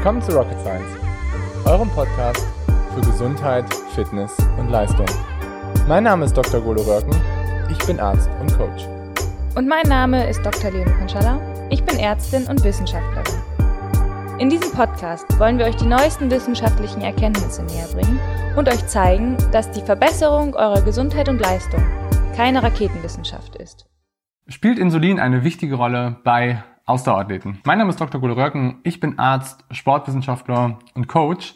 Willkommen zu Rocket Science, eurem Podcast für Gesundheit, Fitness und Leistung. Mein Name ist Dr. Golo Röcken, ich bin Arzt und Coach. Und mein Name ist Dr. Leon Konschalla, ich bin Ärztin und Wissenschaftlerin. In diesem Podcast wollen wir euch die neuesten wissenschaftlichen Erkenntnisse näher bringen und euch zeigen, dass die Verbesserung eurer Gesundheit und Leistung keine Raketenwissenschaft ist. Spielt Insulin eine wichtige Rolle bei Ausdauerathleten? Mein Name ist Dr. Golo Röcken, ich bin Arzt, Sportwissenschaftler und Coach.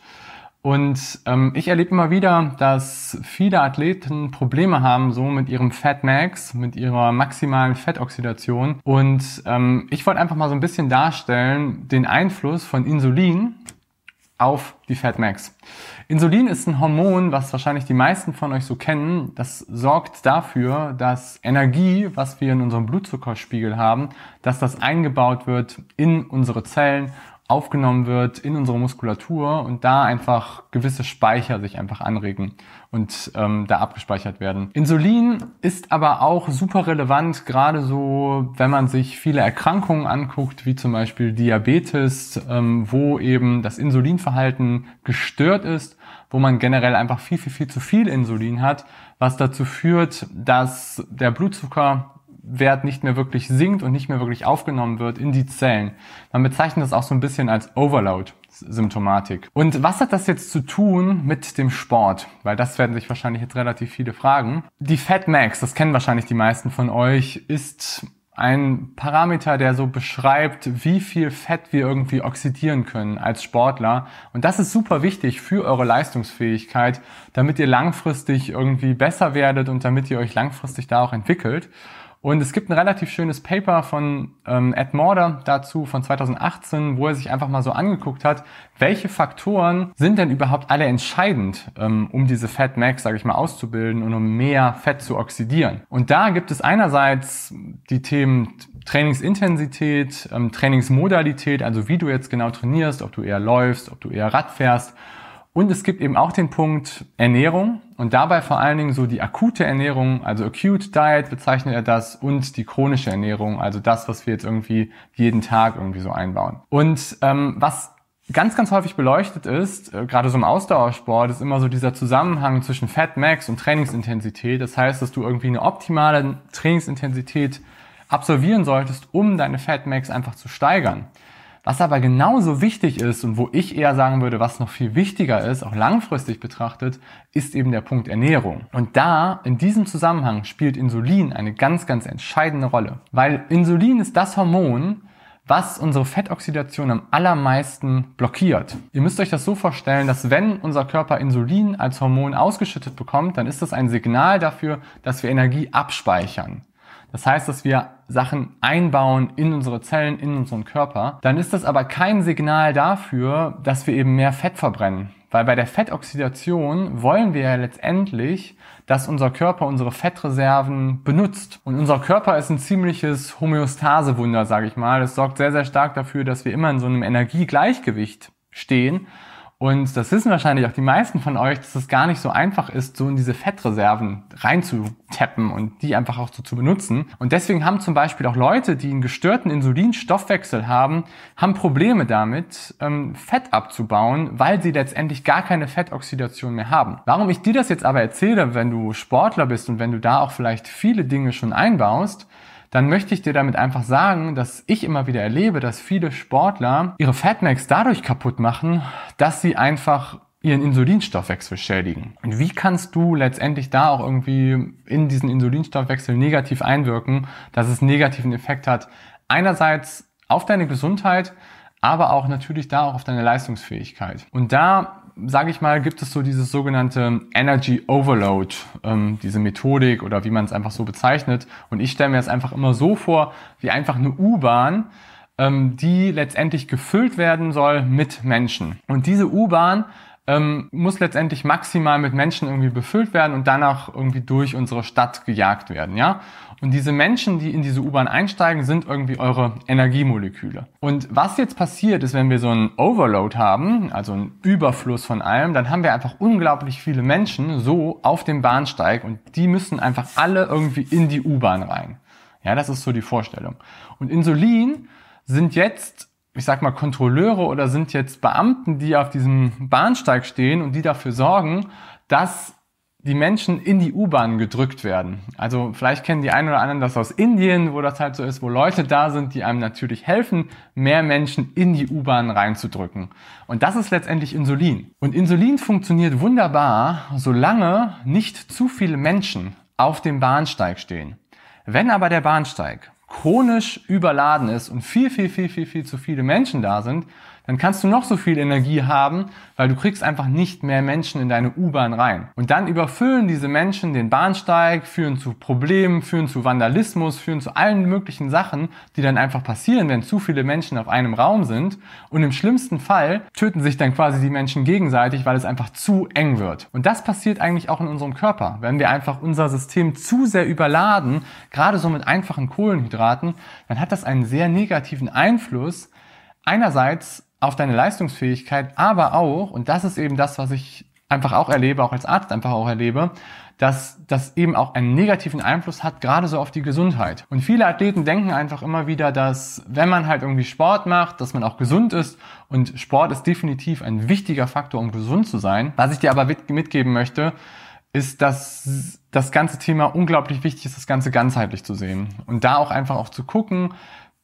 Und ähm, ich erlebe immer wieder, dass viele Athleten Probleme haben so mit ihrem Fat Max, mit ihrer maximalen Fettoxidation. Und ähm, ich wollte einfach mal so ein bisschen darstellen den Einfluss von Insulin auf die Fat Max. Insulin ist ein Hormon, was wahrscheinlich die meisten von euch so kennen. Das sorgt dafür, dass Energie, was wir in unserem Blutzuckerspiegel haben, dass das eingebaut wird in unsere Zellen aufgenommen wird in unsere Muskulatur und da einfach gewisse Speicher sich einfach anregen und ähm, da abgespeichert werden. Insulin ist aber auch super relevant, gerade so, wenn man sich viele Erkrankungen anguckt, wie zum Beispiel Diabetes, ähm, wo eben das Insulinverhalten gestört ist, wo man generell einfach viel, viel, viel zu viel Insulin hat, was dazu führt, dass der Blutzucker Wert nicht mehr wirklich sinkt und nicht mehr wirklich aufgenommen wird in die Zellen. Man bezeichnet das auch so ein bisschen als Overload. Symptomatik. Und was hat das jetzt zu tun mit dem Sport? Weil das werden sich wahrscheinlich jetzt relativ viele fragen. Die Fat Max, das kennen wahrscheinlich die meisten von euch, ist ein Parameter, der so beschreibt, wie viel Fett wir irgendwie oxidieren können als Sportler. Und das ist super wichtig für eure Leistungsfähigkeit, damit ihr langfristig irgendwie besser werdet und damit ihr euch langfristig da auch entwickelt. Und es gibt ein relativ schönes Paper von ähm, Ed Morder dazu von 2018, wo er sich einfach mal so angeguckt hat, welche Faktoren sind denn überhaupt alle entscheidend, ähm, um diese Fat Max, sage ich mal, auszubilden und um mehr Fett zu oxidieren. Und da gibt es einerseits die Themen Trainingsintensität, ähm, Trainingsmodalität, also wie du jetzt genau trainierst, ob du eher läufst, ob du eher Rad fährst und es gibt eben auch den Punkt Ernährung und dabei vor allen Dingen so die akute Ernährung, also Acute Diet bezeichnet er das und die chronische Ernährung, also das, was wir jetzt irgendwie jeden Tag irgendwie so einbauen. Und ähm, was ganz, ganz häufig beleuchtet ist, äh, gerade so im Ausdauersport, ist immer so dieser Zusammenhang zwischen Fat Max und Trainingsintensität. Das heißt, dass du irgendwie eine optimale Trainingsintensität absolvieren solltest, um deine Fat Max einfach zu steigern. Was aber genauso wichtig ist und wo ich eher sagen würde, was noch viel wichtiger ist, auch langfristig betrachtet, ist eben der Punkt Ernährung. Und da, in diesem Zusammenhang, spielt Insulin eine ganz, ganz entscheidende Rolle. Weil Insulin ist das Hormon, was unsere Fettoxidation am allermeisten blockiert. Ihr müsst euch das so vorstellen, dass wenn unser Körper Insulin als Hormon ausgeschüttet bekommt, dann ist das ein Signal dafür, dass wir Energie abspeichern. Das heißt, dass wir Sachen einbauen in unsere Zellen, in unseren Körper. Dann ist das aber kein Signal dafür, dass wir eben mehr Fett verbrennen. Weil bei der Fettoxidation wollen wir ja letztendlich, dass unser Körper unsere Fettreserven benutzt. Und unser Körper ist ein ziemliches Homöostasewunder, sage ich mal. Es sorgt sehr, sehr stark dafür, dass wir immer in so einem Energiegleichgewicht stehen und das wissen wahrscheinlich auch die meisten von euch, dass es gar nicht so einfach ist, so in diese Fettreserven reinzutappen und die einfach auch so zu benutzen. Und deswegen haben zum Beispiel auch Leute, die einen gestörten Insulinstoffwechsel haben, haben Probleme damit, ähm, Fett abzubauen, weil sie letztendlich gar keine Fettoxidation mehr haben. Warum ich dir das jetzt aber erzähle, wenn du Sportler bist und wenn du da auch vielleicht viele Dinge schon einbaust, dann möchte ich dir damit einfach sagen, dass ich immer wieder erlebe, dass viele Sportler ihre Fatmax dadurch kaputt machen, dass sie einfach ihren Insulinstoffwechsel schädigen. Und wie kannst du letztendlich da auch irgendwie in diesen Insulinstoffwechsel negativ einwirken, dass es negativen Effekt hat? Einerseits auf deine Gesundheit, aber auch natürlich da auch auf deine Leistungsfähigkeit. Und da sage ich mal, gibt es so dieses sogenannte Energy Overload, ähm, diese Methodik oder wie man es einfach so bezeichnet. Und ich stelle mir es einfach immer so vor, wie einfach eine U-Bahn, ähm, die letztendlich gefüllt werden soll mit Menschen. Und diese U-Bahn ähm, muss letztendlich maximal mit Menschen irgendwie befüllt werden und danach irgendwie durch unsere Stadt gejagt werden, ja. Und diese Menschen, die in diese U-Bahn einsteigen, sind irgendwie eure Energiemoleküle. Und was jetzt passiert ist, wenn wir so einen Overload haben, also einen Überfluss von allem, dann haben wir einfach unglaublich viele Menschen so auf dem Bahnsteig und die müssen einfach alle irgendwie in die U-Bahn rein. Ja, das ist so die Vorstellung. Und Insulin sind jetzt ich sag mal, Kontrolleure oder sind jetzt Beamten, die auf diesem Bahnsteig stehen und die dafür sorgen, dass die Menschen in die U-Bahn gedrückt werden. Also vielleicht kennen die einen oder anderen das aus Indien, wo das halt so ist, wo Leute da sind, die einem natürlich helfen, mehr Menschen in die U-Bahn reinzudrücken. Und das ist letztendlich Insulin. Und Insulin funktioniert wunderbar, solange nicht zu viele Menschen auf dem Bahnsteig stehen. Wenn aber der Bahnsteig chronisch überladen ist und viel, viel, viel, viel, viel zu viele Menschen da sind, dann kannst du noch so viel Energie haben, weil du kriegst einfach nicht mehr Menschen in deine U-Bahn rein. Und dann überfüllen diese Menschen den Bahnsteig, führen zu Problemen, führen zu Vandalismus, führen zu allen möglichen Sachen, die dann einfach passieren, wenn zu viele Menschen auf einem Raum sind. Und im schlimmsten Fall töten sich dann quasi die Menschen gegenseitig, weil es einfach zu eng wird. Und das passiert eigentlich auch in unserem Körper. Wenn wir einfach unser System zu sehr überladen, gerade so mit einfachen Kohlenhydraten, dann hat das einen sehr negativen Einfluss einerseits auf deine Leistungsfähigkeit, aber auch, und das ist eben das, was ich einfach auch erlebe, auch als Arzt einfach auch erlebe, dass das eben auch einen negativen Einfluss hat, gerade so auf die Gesundheit. Und viele Athleten denken einfach immer wieder, dass wenn man halt irgendwie Sport macht, dass man auch gesund ist. Und Sport ist definitiv ein wichtiger Faktor, um gesund zu sein. Was ich dir aber mitgeben möchte, ist, dass das ganze Thema unglaublich wichtig ist, das Ganze ganzheitlich zu sehen. Und da auch einfach auch zu gucken,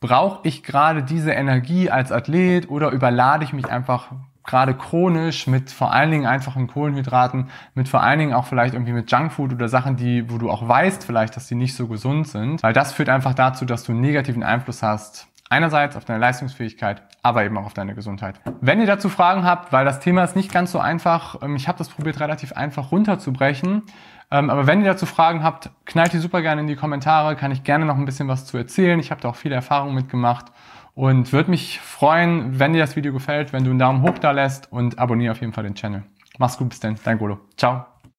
brauche ich gerade diese Energie als Athlet oder überlade ich mich einfach gerade chronisch mit vor allen Dingen einfachen Kohlenhydraten, mit vor allen Dingen auch vielleicht irgendwie mit Junkfood oder Sachen, die, wo du auch weißt vielleicht, dass die nicht so gesund sind, weil das führt einfach dazu, dass du einen negativen Einfluss hast. Einerseits auf deine Leistungsfähigkeit, aber eben auch auf deine Gesundheit. Wenn ihr dazu Fragen habt, weil das Thema ist nicht ganz so einfach, ähm, ich habe das probiert relativ einfach runterzubrechen, ähm, aber wenn ihr dazu Fragen habt, knallt die super gerne in die Kommentare, kann ich gerne noch ein bisschen was zu erzählen. Ich habe da auch viele Erfahrungen mitgemacht und würde mich freuen, wenn dir das Video gefällt, wenn du einen Daumen hoch da lässt und abonniere auf jeden Fall den Channel. Mach's gut, bis dann, dein Golo. Ciao.